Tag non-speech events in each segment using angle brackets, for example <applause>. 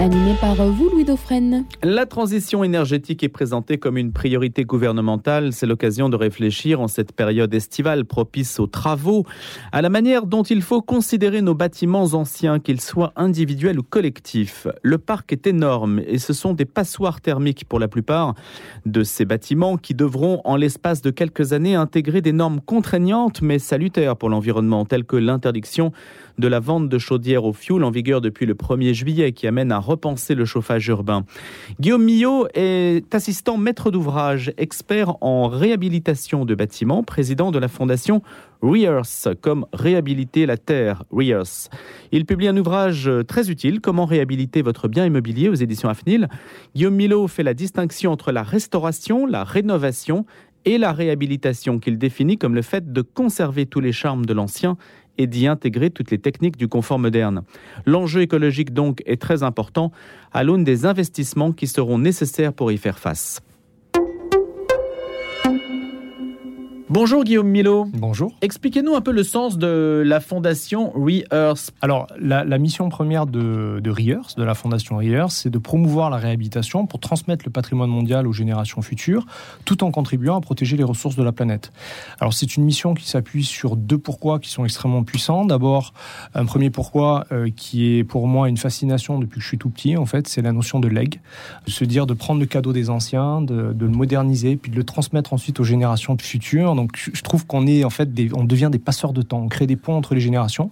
Animé par vous, Louis Dauphren. La transition énergétique est présentée comme une priorité gouvernementale. C'est l'occasion de réfléchir en cette période estivale propice aux travaux, à la manière dont il faut considérer nos bâtiments anciens, qu'ils soient individuels ou collectifs. Le parc est énorme et ce sont des passoires thermiques pour la plupart de ces bâtiments qui devront, en l'espace de quelques années, intégrer des normes contraignantes mais salutaires pour l'environnement, telles que l'interdiction de la vente de chaudières au fioul en vigueur depuis le 1er juillet qui amène à repenser le chauffage urbain. Guillaume Millot est assistant maître d'ouvrage, expert en réhabilitation de bâtiments, président de la fondation Rears, comme réhabiliter la terre, Rears. Il publie un ouvrage très utile, Comment réhabiliter votre bien immobilier aux éditions AFNIL. Guillaume Millot fait la distinction entre la restauration, la rénovation et la réhabilitation qu'il définit comme le fait de conserver tous les charmes de l'ancien et d'y intégrer toutes les techniques du confort moderne. L'enjeu écologique donc est très important à l'aune des investissements qui seront nécessaires pour y faire face. Bonjour Guillaume Milo. Bonjour. Expliquez-nous un peu le sens de la fondation Re-Earth. Alors, la, mission première de, de Re-Earth, de la fondation Re-Earth, c'est de promouvoir la réhabilitation pour transmettre le patrimoine mondial aux générations futures, tout en contribuant à protéger les ressources de la planète. Alors, c'est une mission qui s'appuie sur deux pourquoi qui sont extrêmement puissants. D'abord, un premier pourquoi euh, qui est pour moi une fascination depuis que je suis tout petit, en fait, c'est la notion de leg. De se dire de prendre le cadeau des anciens, de, de le moderniser, puis de le transmettre ensuite aux générations futures donc je trouve qu'on est en fait, on devient des passeurs de temps, on crée des ponts entre les générations.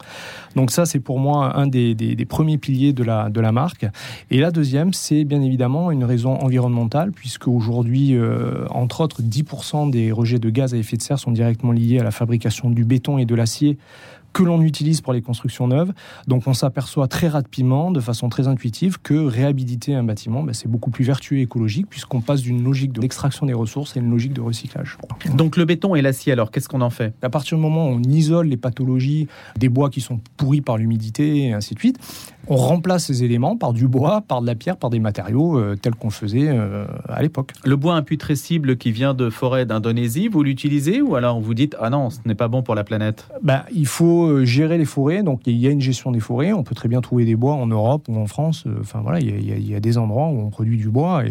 Donc ça, c'est pour moi un des, premiers piliers de la, marque. Et la deuxième, c'est bien évidemment une raison environnementale, puisque aujourd'hui, euh, entre autres, 10% des rejets de gaz à effet de serre sont directement liés à la fabrication du béton et de l'acier que l'on utilise pour les constructions neuves. Donc on s'aperçoit très rapidement, de façon très intuitive, que réhabiliter un bâtiment, ben, c'est beaucoup plus vertueux et écologique puisqu'on passe d'une logique d'extraction des ressources à une logique de recyclage. Donc le béton et l'acier, alors qu'est-ce qu'on en fait? À partir du moment où on isole les pathologies des bois qui sont pourris par l'humidité et ainsi de suite, on remplace ces éléments par du bois, par de la pierre, par des matériaux euh, tels qu'on faisait euh, à l'époque. Le bois imputrescible qui vient de forêt d'Indonésie, vous l'utilisez ou alors vous dites ah non, ce n'est pas bon pour la planète? Ben, Il faut euh, gérer les forêts. Donc il y a une gestion des forêts. On peut très bien trouver des bois en Europe ou en France. Enfin voilà, il y, a, des endroits où on produit du bois.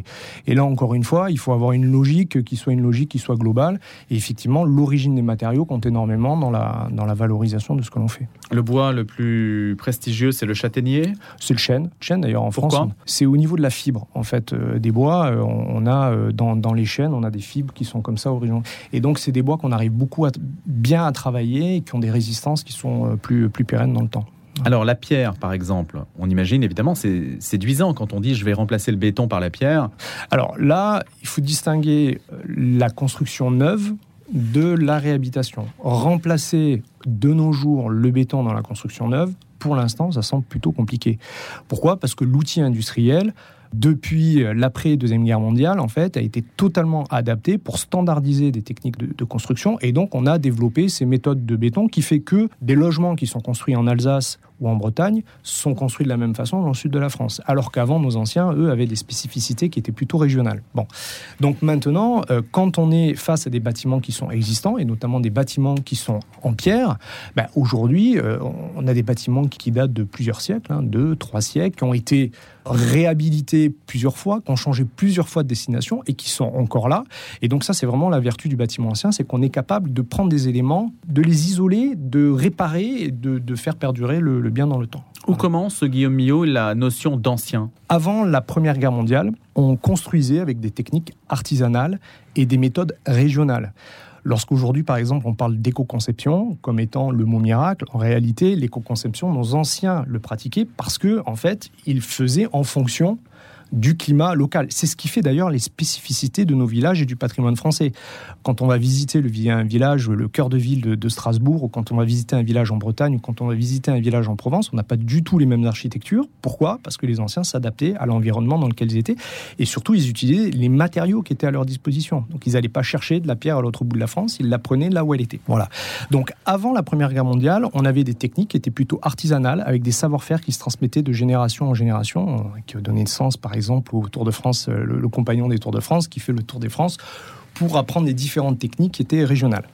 Et, là encore une fois, il faut avoir une logique qui soit une logique qui soit globale. Et effectivement, l'origine des matériaux compte énormément dans la, dans la valorisation de ce que l'on fait. Le bois le plus prestigieux, c'est le châtaignier C'est le chêne. Chêne d'ailleurs en France. C'est au niveau de la fibre en fait euh, des bois. on, a dans, dans, les chênes, on a des fibres qui sont comme ça originales. Et donc c'est des bois qu'on arrive beaucoup à, bien à travailler et qui ont des résistances qui sont euh, plus, plus pérennes dans le temps. Alors la pierre, par exemple, on imagine évidemment, c'est séduisant quand on dit je vais remplacer le béton par la pierre. Alors là, il faut distinguer euh, la construction neuve de la réhabilitation. Remplacer de nos jours le béton dans la construction neuve, pour l'instant, ça semble plutôt compliqué. Pourquoi? Parce que l'outil industriel depuis l'après Deuxième Guerre mondiale, en fait, a été totalement adapté pour standardiser des techniques de, construction. Et donc, on a développé ces méthodes de béton qui fait que des logements qui sont construits en Alsace ou en Bretagne sont construits de la même façon dans le sud de la France. Alors qu'avant, nos anciens, eux, avaient des spécificités qui étaient plutôt régionales. Bon. Donc maintenant, euh, quand on est face à des bâtiments qui sont existants, et notamment des bâtiments qui sont en pierre, ben, aujourd'hui, euh, on a des bâtiments qui datent de plusieurs siècles, hein, deux, trois siècles, qui ont été réhabilités plusieurs fois, qui ont changé plusieurs fois de destination et qui sont encore là. Et donc ça, c'est vraiment la vertu du bâtiment ancien, c'est qu'on est capable de prendre des éléments, de les isoler, de réparer et de, de faire perdurer le, bien dans le temps. Où commence, Guillaume Millot, la notion d'ancien? Avant la Première Guerre mondiale, on construisait avec des techniques artisanales et des méthodes régionales. Lorsqu'aujourd'hui, par exemple, on parle d'éco-conception comme étant le mot miracle, en réalité, l'éco-conception, nos anciens le pratiquaient parce que, en fait, ils faisaient en fonction du climat local. C'est ce qui fait d'ailleurs les spécificités de nos villages et du patrimoine français. Quand on va visiter le, un village, le cœur de ville de, Strasbourg, ou quand on va visiter un village en Bretagne, ou quand on va visiter un village en Provence, on n'a pas du tout les mêmes architectures. Pourquoi? Parce que les anciens s'adaptaient à l'environnement dans lequel ils étaient, et surtout ils utilisaient les matériaux qui étaient à leur disposition. Donc ils n'allaient pas chercher de la pierre à l'autre bout de la France, ils la prenaient là où elle était. Voilà. Donc avant la Première Guerre mondiale, on avait des techniques qui étaient plutôt artisanales, avec des savoir-faire qui se transmettaient de génération en génération, euh, qui donnaient sens, par exemple, au Tour de France, euh, le, compagnon des Tours de France, qui fait le Tour des France, pour apprendre les différentes techniques qui étaient régionales.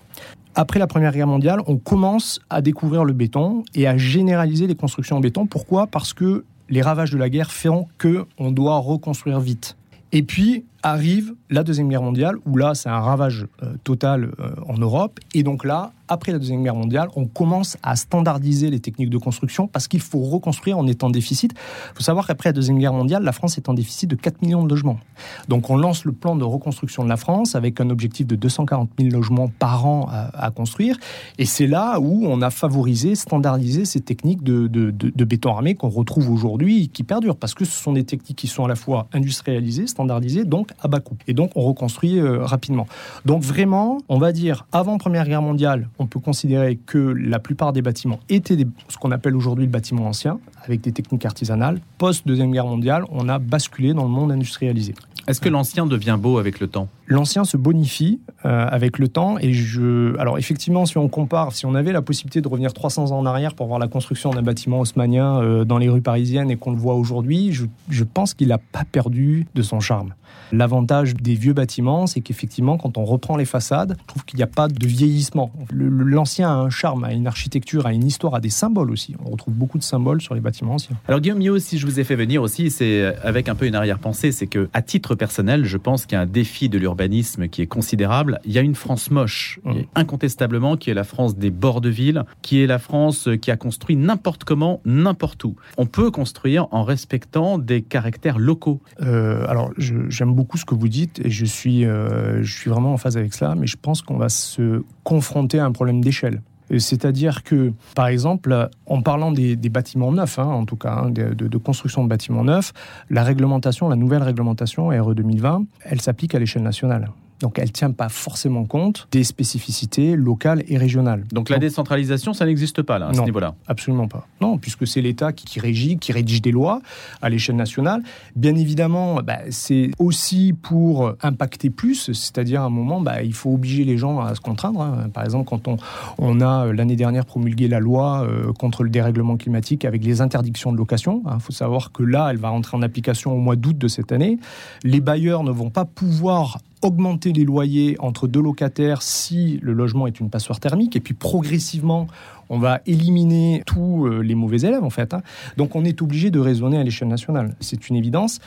Après la Première Guerre mondiale, on commence à découvrir le béton et à généraliser les constructions en béton. Pourquoi? Parce que les ravages de la guerre feront que on doit reconstruire vite. Et puis arrive la Deuxième Guerre mondiale, où là, c'est un ravage euh, total euh, en Europe. Et donc là, après la Deuxième Guerre mondiale, on commence à standardiser les techniques de construction parce qu'il faut reconstruire en étant déficit. Il faut savoir qu'après la Deuxième Guerre mondiale, la France est en déficit de 4 millions de logements. Donc on lance le plan de reconstruction de la France avec un objectif de 240 000 logements par an à, construire. Et c'est là où on a favorisé, standardisé ces techniques de, de béton armé qu'on retrouve aujourd'hui et qui perdurent parce que ce sont des techniques qui sont à la fois industrialisées, standardisées, donc à bas coût. Et donc on reconstruit euh, rapidement. Donc vraiment, on va dire, avant Première Guerre mondiale, on peut considérer que la plupart des bâtiments étaient ce qu'on appelle aujourd'hui le bâtiment ancien, avec des techniques artisanales. Post-Deuxième Guerre mondiale, on a basculé dans le monde industrialisé. Est-ce que l'ancien devient beau avec le temps? L'ancien se bonifie euh, avec le temps et je. Alors effectivement, si on compare, si on avait la possibilité de revenir 300 ans en arrière pour voir la construction d'un bâtiment haussmanien euh, dans les rues parisiennes et qu'on le voit aujourd'hui, je, je pense qu'il n'a pas perdu de son charme. L'avantage des vieux bâtiments, c'est qu'effectivement, quand on reprend les façades, je trouve qu'il n'y a pas de vieillissement. L'ancien a un charme, a une architecture, a une histoire, a des symboles aussi. On retrouve beaucoup de symboles sur les bâtiments anciens. Alors Guillaume Mio, si je vous ai fait venir aussi, c'est avec un peu une arrière-pensée, c'est que à titre personnel, je pense qu'il y a un défi de l'urbanisme qui est considérable. Il y a une France moche, mmh. incontestablement, qui est la France des bords de ville, qui est la France qui a construit n'importe comment, n'importe où. On peut construire en respectant des caractères locaux. Euh, alors, j'aime beaucoup beaucoup ce que vous dites et je suis, euh, je suis vraiment en phase avec cela, mais je pense qu'on va se confronter à un problème d'échelle. C'est-à-dire que, par exemple, en parlant des, bâtiments neufs, hein, en tout cas, hein, de, de, construction de bâtiments neufs, la réglementation, la nouvelle réglementation RE 2020, elle s'applique à l'échelle nationale. Donc elle ne tient pas forcément compte des spécificités locales et régionales. Donc la décentralisation, ça n'existe pas là, à ce niveau-là Absolument pas. Non, puisque c'est l'État qui, régit, qui rédige des lois à l'échelle nationale. Bien évidemment, bah, c'est aussi pour impacter plus, c'est-à-dire à un moment, bah, il faut obliger les gens à se contraindre. Hein. Par exemple, quand on, on a euh, l'année dernière promulgué la loi euh, contre le dérèglement climatique avec les interdictions de location, il hein, faut savoir que là, elle va rentrer en application au mois d'août de cette année. Les bailleurs ne vont pas pouvoir augmenter les loyers entre deux locataires si le logement est une passoire thermique, et puis progressivement, on va éliminer tous euh, les mauvais élèves en fait. Hein. Donc on est obligé de raisonner à l'échelle nationale, c'est une évidence.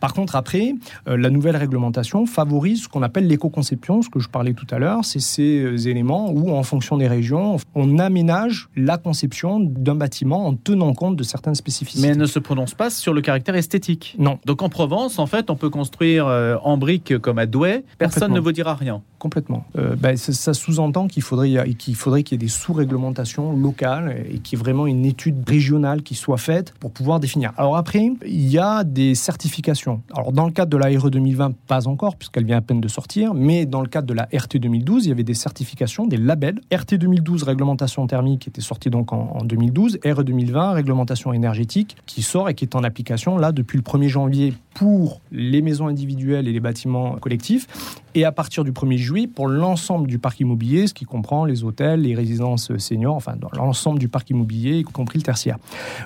Par contre après, euh, la nouvelle réglementation favorise ce qu'on appelle l'éco-conception, ce que je parlais tout à l'heure, c'est ces euh, éléments où en fonction des régions, on aménage la conception d'un bâtiment en tenant compte de certaines spécificités. Mais elle ne se prononce pas sur le caractère esthétique. Non. Donc en Provence, en fait, on peut construire en briques comme à Douai, personne ne vous dira rien. Complètement. Ben, ça, sous-entend qu'il faudrait qu'il faudrait qu'il y ait des sous-réglementations locale et qui est vraiment une étude régionale qui soit faite pour pouvoir définir. Alors après, il y a des certifications. Alors dans le cadre de la RE 2020, pas encore, puisqu'elle vient à peine de sortir, mais dans le cadre de la RT 2012, il y avait des certifications, des labels. RT 2012, réglementation thermique, qui était sortie donc en, en 2012. RE 2020, réglementation énergétique, qui sort et qui est en application là depuis le 1er janvier pour les maisons individuelles et les bâtiments collectifs, et à partir du 1er juillet pour l'ensemble du parc immobilier, ce qui comprend les hôtels, les résidences seniors, enfin l'ensemble du parc immobilier, y compris le tertiaire.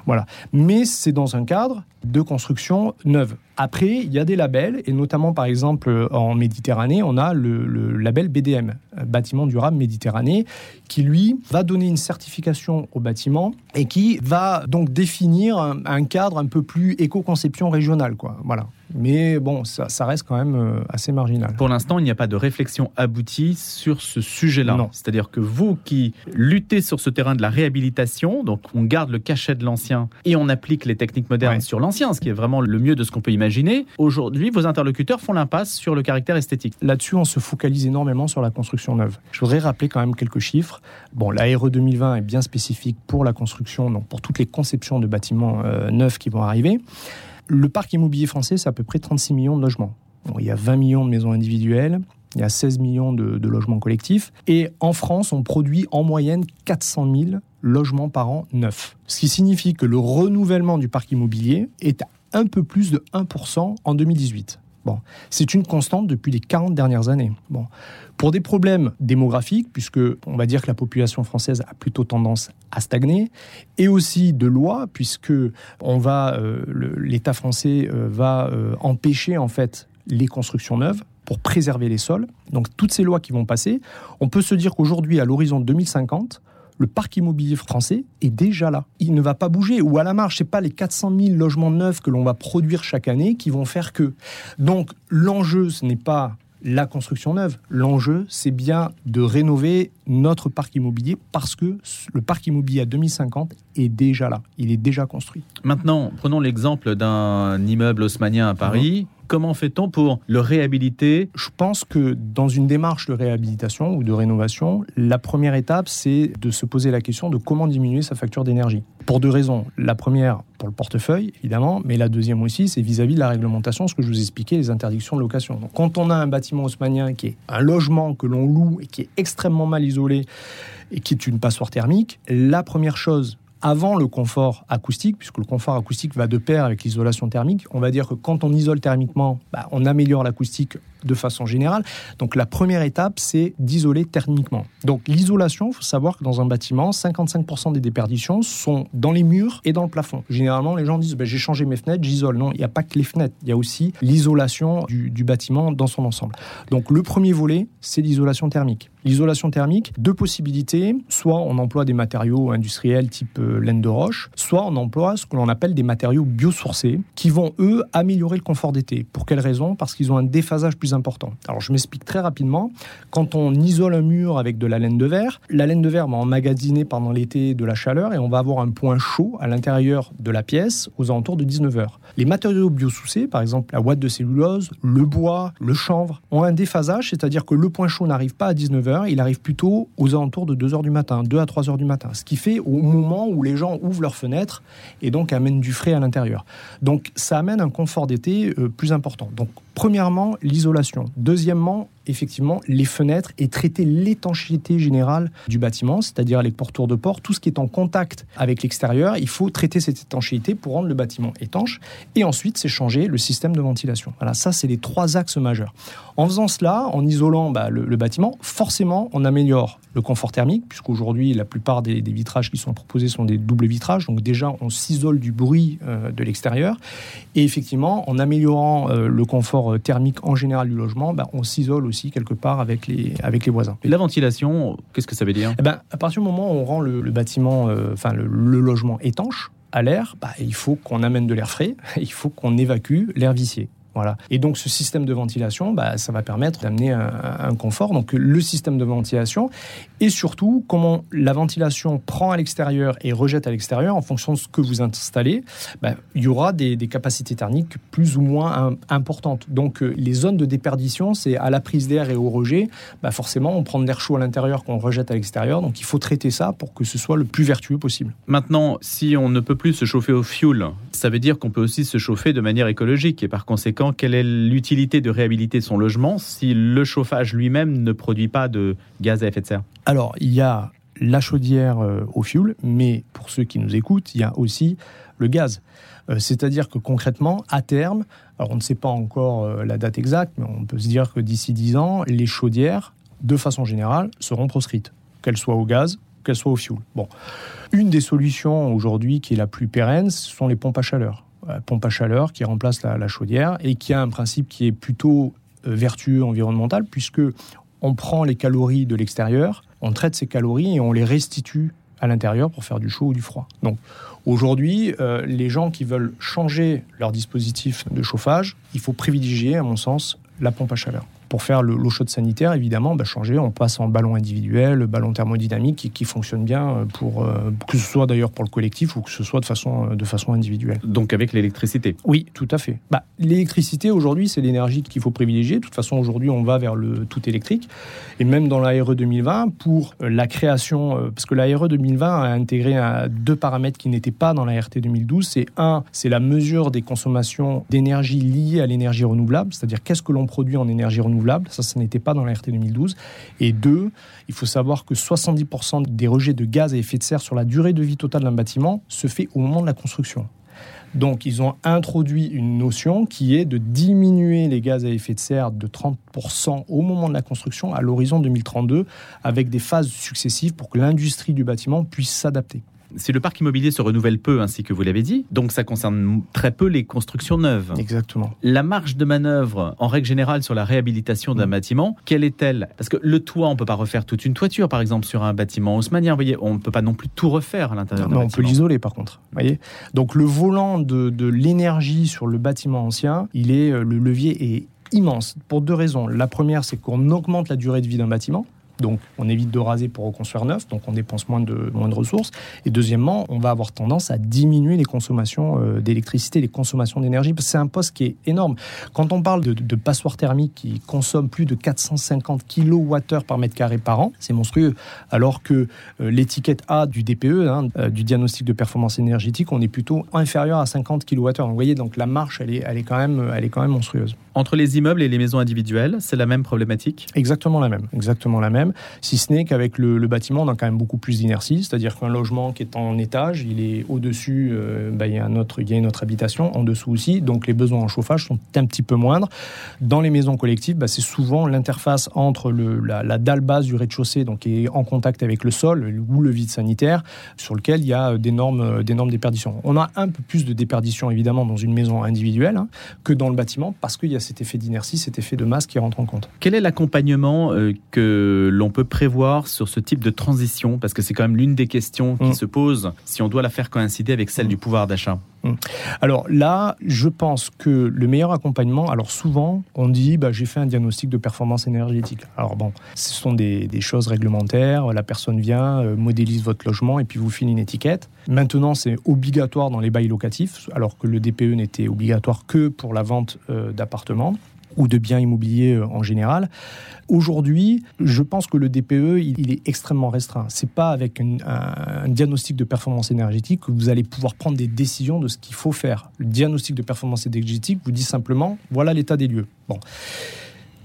Voilà. Mais c'est dans un cadre de construction neuve. Après, il y a des labels, et notamment par exemple en Méditerranée, on a le, label BDM, bâtiment durable Méditerranée, qui lui va donner une certification au bâtiment et qui va donc définir un, cadre un peu plus éco-conception régionale. Quoi. Voilà. Mais bon, ça, reste quand même euh, assez marginal. Pour l'instant, il n'y a pas de réflexion aboutie sur ce sujet-là. C'est-à-dire que vous qui luttez sur ce terrain de la réhabilitation, donc on garde le cachet de l'ancien et on applique les techniques modernes sur l'ancien, ce qui est vraiment le mieux de ce qu'on peut imaginer. Aujourd'hui, vos interlocuteurs font l'impasse sur le caractère esthétique. Là-dessus, on se focalise énormément sur la construction neuve. Je voudrais rappeler quand même quelques chiffres. Bon, la RE 2020 est bien spécifique pour la construction, donc pour toutes les conceptions de bâtiments euh, neufs qui vont arriver. Le parc immobilier français, c'est à peu près 36 millions de logements. il y a 20 millions de maisons individuelles, il y a 16 millions de, de, logements collectifs. Et en France, on produit en moyenne 400 000 logements par an neufs. Ce qui signifie que le renouvellement du parc immobilier est à un peu plus de 1% en 2018. C'est une constante depuis les 40 dernières années. Bon, pour des problèmes démographiques, puisque on va dire que la population française a plutôt tendance à stagner, et aussi de loi, puisque euh, l'État français euh, va euh, empêcher en fait les constructions neuves pour préserver les sols. Donc toutes ces lois qui vont passer, on peut se dire qu'aujourd'hui, à l'horizon 2050, le parc immobilier français est déjà là. Il ne va pas bouger. Ou à la marge, c'est pas les 400 000 logements neufs que l'on va produire chaque année qui vont faire que. Donc l'enjeu, ce n'est pas la construction neuve. L'enjeu, c'est bien de rénover notre parc immobilier parce que le parc immobilier à 2050 est déjà là. Il est déjà construit. Maintenant, prenons l'exemple d'un immeuble haussmanien à Paris. Comment fait-on pour le réhabiliter? Je pense que dans une démarche de réhabilitation ou de rénovation, la première étape, c'est de se poser la question de comment diminuer sa facture d'énergie. Pour deux raisons. La première, pour le portefeuille, évidemment, mais la deuxième aussi, c'est vis-à-vis de la réglementation, ce que je vous expliquais, les interdictions de location. Donc, quand on a un bâtiment haussmanien qui est un logement que l'on loue et qui est extrêmement mal isolé et qui est une passoire thermique, la première chose avant le confort acoustique, puisque le confort acoustique va de pair avec l'isolation thermique. On va dire que quand on isole thermiquement, bah, on améliore l'acoustique de façon générale. Donc la première étape, c'est d'isoler thermiquement. Donc l'isolation, il faut savoir que dans un bâtiment, 55% des déperditions sont dans les murs et dans le plafond. Généralement, les gens disent bah, j'ai changé mes fenêtres, j'isole. Non, il n'y a pas que les fenêtres, il y a aussi l'isolation du, du bâtiment dans son ensemble. Donc le premier volet, c'est l'isolation thermique. L'isolation thermique, deux possibilités. Soit on emploie des matériaux industriels type euh, laine de roche, soit on emploie ce que l'on appelle des matériaux biosourcés qui vont, eux, améliorer le confort d'été. Pour quelle raison? Parce qu'ils ont un déphasage plus Alors je m'explique très rapidement. Quand on isole un mur avec de la laine de verre, la laine de verre va emmagasiner pendant l'été de la chaleur et on va avoir un point chaud à l'intérieur de la pièce aux alentours de 19 heures. Les matériaux biosourcés, par exemple la ouate de cellulose, le bois, le chanvre, ont un déphasage, c'est-à-dire que le point chaud n'arrive pas à 19 heures, il arrive plutôt aux alentours de 2 heures du matin, 2 à 3 heures du matin, ce qui fait au moment où les gens ouvrent leurs fenêtres et donc amènent du frais à l'intérieur. Donc ça amène un confort d'été euh, plus important. Donc premièrement, l'isolation. Deuxièmement, effectivement les fenêtres et traiter l'étanchéité générale du bâtiment, c'est-à-dire les portours de porte, tout ce qui est en contact avec l'extérieur, il faut traiter cette étanchéité pour rendre le bâtiment étanche. Et ensuite, c'est changer le système de ventilation. Voilà, ça, c'est les trois axes majeurs. En faisant cela, en isolant bah, le, bâtiment, forcément, on améliore le confort thermique, puisqu'aujourd'hui, la plupart des, vitrages qui sont proposés sont des doubles vitrages. Donc déjà, on s'isole du bruit euh, de l'extérieur. Et effectivement, en améliorant euh, le confort thermique en général du logement, bah, on s'isole aussi quelque part avec les, avec les voisins. Et la ventilation, qu'est-ce que ça veut dire? Eh ben, À partir du moment où on rend le, le bâtiment, euh, enfin le, le, logement étanche, à l'air, bah, il faut qu'on amène de l'air frais, <laughs> il faut qu'on évacue l'air vicié. Et donc ce système de ventilation, bah, ça va permettre d'amener un, confort. Donc le système de ventilation et surtout comment la ventilation prend à l'extérieur et rejette à l'extérieur en fonction de ce que vous installez, bah, il y aura des, des, capacités thermiques plus ou moins importantes. Donc euh, les zones de déperdition, c'est à la prise d'air et au rejet, bah, forcément on prend de l'air chaud à l'intérieur qu'on rejette à l'extérieur. Donc il faut traiter ça pour que ce soit le plus vertueux possible. Maintenant, si on ne peut plus se chauffer au fioul, ça veut dire qu'on peut aussi se chauffer de manière écologique et par conséquent quelle est l'utilité de réhabiliter son logement si le chauffage lui-même ne produit pas de gaz à effet de serre? Alors, il y a la chaudière au fioul, mais pour ceux qui nous écoutent, il y a aussi le gaz. Euh, C'est-à-dire que concrètement, à terme, alors on ne sait pas encore euh, la date exacte, mais on peut se dire que d'ici 10 ans, les chaudières, de façon générale, seront proscrites, qu'elles soient au gaz, qu'elles soient au fioul. Bon. Une des solutions aujourd'hui qui est la plus pérenne, ce sont les pompes à chaleur pompe à chaleur qui remplace la, la, chaudière et qui a un principe qui est plutôt euh, vertueux environnemental puisque on prend les calories de l'extérieur, on traite ces calories et on les restitue à l'intérieur pour faire du chaud ou du froid. Donc aujourd'hui, euh, les gens qui veulent changer leur dispositif de chauffage, il faut privilégier, à mon sens, la pompe à chaleur pour faire l'eau chaude sanitaire, évidemment, bah, changer, on passe en ballon individuel, ballon thermodynamique qui, qui fonctionne bien pour euh, que ce soit d'ailleurs pour le collectif ou que ce soit de façon de façon individuelle. Donc avec l'électricité. Oui, tout à fait. Bah, l'électricité aujourd'hui, c'est l'énergie qu'il faut privilégier. De toute façon, aujourd'hui, on va vers le tout électrique et même dans l'ARE 2020 pour la création, euh, parce que l'ARE 2020 a intégré deux paramètres qui n'étaient pas dans la RT 2012. C'est un, c'est la mesure des consommations d'énergie liées à l'énergie renouvelable, c'est-à-dire qu'est-ce que l'on produit en énergie renouvelable? Ça, ça n'était pas dans la RT 2012. Et deux, il faut savoir que 70% des rejets de gaz à effet de serre sur la durée de vie totale d'un bâtiment se fait au moment de la construction. Donc, ils ont introduit une notion qui est de diminuer les gaz à effet de serre de 30% au moment de la construction à l'horizon 2032, avec des phases successives pour que l'industrie du bâtiment puisse s'adapter. Si le parc immobilier se renouvelle peu, ainsi que vous l'avez dit, donc ça concerne très peu les constructions neuves. Exactement. La marge de manœuvre, en règle générale, sur la réhabilitation d'un mmh. bâtiment, quelle est-elle? Parce que le toit, on ne peut pas refaire toute une toiture, par exemple, sur un bâtiment haussmannien. Vous voyez, on ne peut pas non plus tout refaire à l'intérieur d'un On peut l'isoler, par contre. voyez Donc le volant de, de l'énergie sur le bâtiment ancien, il est, euh, le levier est immense pour deux raisons. La première, c'est qu'on augmente la durée de vie d'un bâtiment. Donc, on évite de raser pour reconstruire neuf, donc on dépense moins de, moins de ressources. Et deuxièmement, on va avoir tendance à diminuer les consommations euh, d'électricité, les consommations d'énergie, parce que c'est un poste qui est énorme. Quand on parle de, de passoires thermiques qui consomment plus de 450 kWh par mètre carré par an, c'est monstrueux. Alors que euh, l'étiquette A du DPE, hein, euh, du diagnostic de performance énergétique, on est plutôt inférieur à 50 kWh. Donc, vous voyez, donc la marche, elle est, elle est, quand, même, elle est quand même monstrueuse. Entre les immeubles et les maisons individuelles, c'est la même problématique? Exactement la même, exactement la même. Si ce n'est qu'avec le, bâtiment, on a quand même beaucoup plus d'inertie, c'est-à-dire qu'un logement qui est en étage, il est au-dessus, euh, bah, il, y a un une autre habitation, en dessous aussi, donc les besoins en chauffage sont un petit peu moindres. Dans les maisons collectives, bah, c'est souvent l'interface entre la, dalle base du rez-de-chaussée, donc qui est en contact avec le sol ou le vide sanitaire, sur lequel il y a d'énormes, d'énormes déperditions. On a un peu plus de déperditions évidemment dans une maison individuelle hein, que dans le bâtiment, parce qu'il y a cet effet d'inertie, cet effet de masse qui rentre en compte. Quel est l'accompagnement euh, que l'on peut prévoir sur ce type de transition Parce que c'est quand même l'une des questions qui mm. se pose si on doit la faire coïncider avec celle mm. du pouvoir d'achat. Mm. Alors là, je pense que le meilleur accompagnement, alors souvent, on dit bah, j'ai fait un diagnostic de performance énergétique. Alors bon, ce sont des, choses réglementaires, la personne vient, euh, modélise votre logement et puis vous file une étiquette. Maintenant, c'est obligatoire dans les bails locatifs, alors que le DPE n'était obligatoire que pour la vente euh, d'appartements ou de biens immobiliers euh, en général. Aujourd'hui, je pense que le DPE, il, est extrêmement restreint. C'est pas avec un, diagnostic de performance énergétique que vous allez pouvoir prendre des décisions de ce qu'il faut faire. Le diagnostic de performance énergétique vous dit simplement, voilà l'état des lieux. Bon.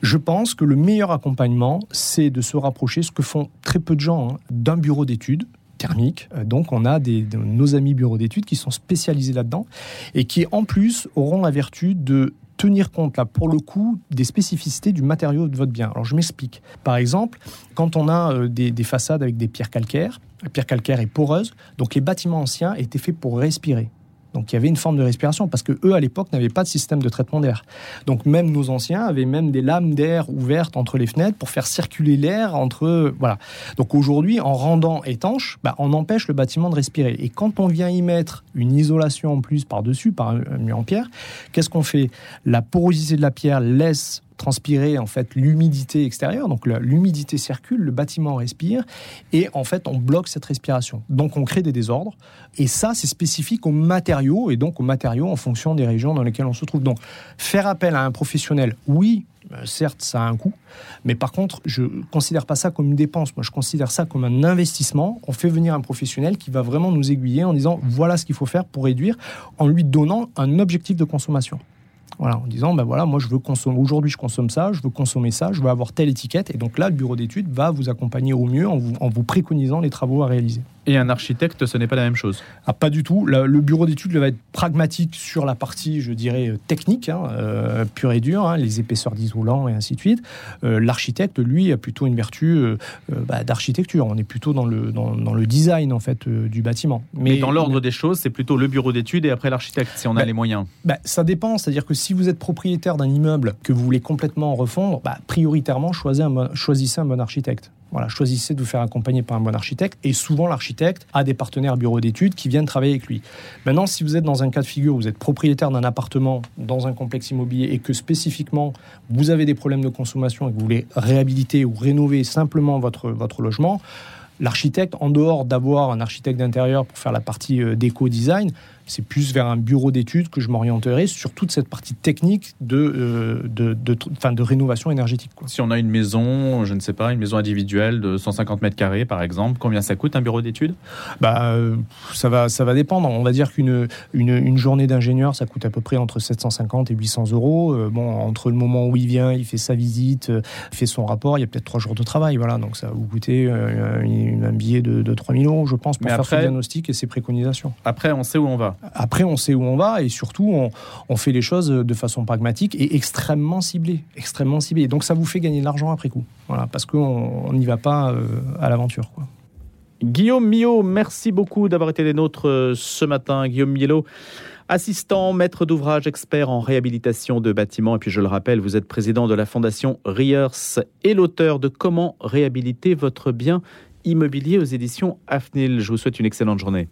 Je pense que le meilleur accompagnement, c'est de se rapprocher, ce que font très peu de gens, hein, d'un bureau d'études thermique. Euh, donc on a des, nos amis bureaux d'études qui sont spécialisés là-dedans et qui en plus auront la vertu de tenir compte, là, pour le coup, des spécificités du matériau de votre bien. Alors, je m'explique. Par exemple, quand on a euh, des, des façades avec des pierres calcaires, la pierre calcaire est poreuse, donc les bâtiments anciens étaient faits pour respirer. Donc il y avait une forme de respiration parce que eux à l'époque n'avaient pas de système de traitement d'air. Donc même nos anciens avaient même des lames d'air ouvertes entre les fenêtres pour faire circuler l'air entre voilà. Donc aujourd'hui en rendant étanche, bah, on empêche le bâtiment de respirer. Et quand on vient y mettre une isolation en plus par dessus par un mur en pierre, qu'est-ce qu'on fait? La porosité de la pierre laisse transpirer en fait l'humidité extérieure. Donc l'humidité circule, le bâtiment respire et en fait on bloque cette respiration. Donc on crée des désordres et ça c'est spécifique aux matériaux et donc aux matériaux en fonction des régions dans lesquelles on se trouve. Donc faire appel à un professionnel, oui, euh, certes, ça a un coût, mais par contre, je ne considère pas ça comme une dépense. Moi, je considère ça comme un investissement. On fait venir un professionnel qui va vraiment nous aiguiller en disant voilà ce qu'il faut faire pour réduire, en lui donnant un objectif de consommation. Voilà, en disant, ben voilà, moi je veux consommer, aujourd'hui je consomme ça, je veux consommer ça, je veux avoir telle étiquette. Et donc là, le bureau d'études va vous accompagner au mieux en vous préconisant les travaux à réaliser. Et un architecte, ce n'est pas la même chose ah, Pas du tout. Le, bureau d'études va être pragmatique sur la partie, je dirais, euh, technique, hein, euh, pure et dure, hein, les épaisseurs d'isolant et ainsi de suite. Euh, l'architecte, lui, a plutôt une vertu bah, d'architecture. On est plutôt dans le, dans, le design, en fait, du bâtiment. Mais, dans l'ordre des choses, c'est plutôt le bureau d'études et après l'architecte, si on a bah, les moyens. Bah, ça dépend. C'est-à-dire que si vous êtes propriétaire d'un immeuble que vous voulez complètement refondre, prioritairement, choisissez un, choisissez un bon architecte. Voilà, choisissez de vous faire accompagner par un bon architecte. Et souvent, l'architecte a des partenaires bureaux d'études qui viennent travailler avec lui. Maintenant, si vous êtes dans un cas de figure, vous êtes propriétaire d'un appartement dans un complexe immobilier et que spécifiquement vous avez des problèmes de consommation et que vous voulez réhabiliter ou rénover simplement votre, votre logement, l'architecte, en dehors d'avoir un architecte d'intérieur pour faire la partie euh, déco-design, c'est plus vers un bureau d'études que je m'orienterai sur toute cette partie technique de, euh, de, de, de, rénovation énergétique. Si on a une maison, je ne sais pas, une maison individuelle de 150 mètres carrés par exemple, combien ça coûte un bureau d'études? Bah, euh, ça, va, ça va dépendre. On va dire qu'une une, une, journée d'ingénieur, ça coûte à peu près entre 750 et 800 euros. Euh, bon, entre le moment où il vient, il fait sa visite, il fait son rapport, il y a peut-être trois jours de travail. Voilà, donc ça va vous coûter un billet de, de 3000 euros, je pense, pour faire ce diagnostic et ses préconisations. Après, on sait où on va. Après, on sait où on va et surtout, on, fait les choses de façon pragmatique et extrêmement ciblée. Extrêmement ciblée. Donc, ça vous fait gagner de l'argent après coup. Voilà, parce qu'on n'y va pas euh, à l'aventure. Guillaume Millot, merci beaucoup d'avoir été les nôtres euh, ce matin. Guillaume Millot, assistant, maître d'ouvrage, expert en réhabilitation de bâtiments. Et puis je le rappelle, vous êtes président de la fondation Riers et l'auteur de Comment réhabiliter votre bien immobilier aux éditions AFNIL. Je vous souhaite une excellente journée.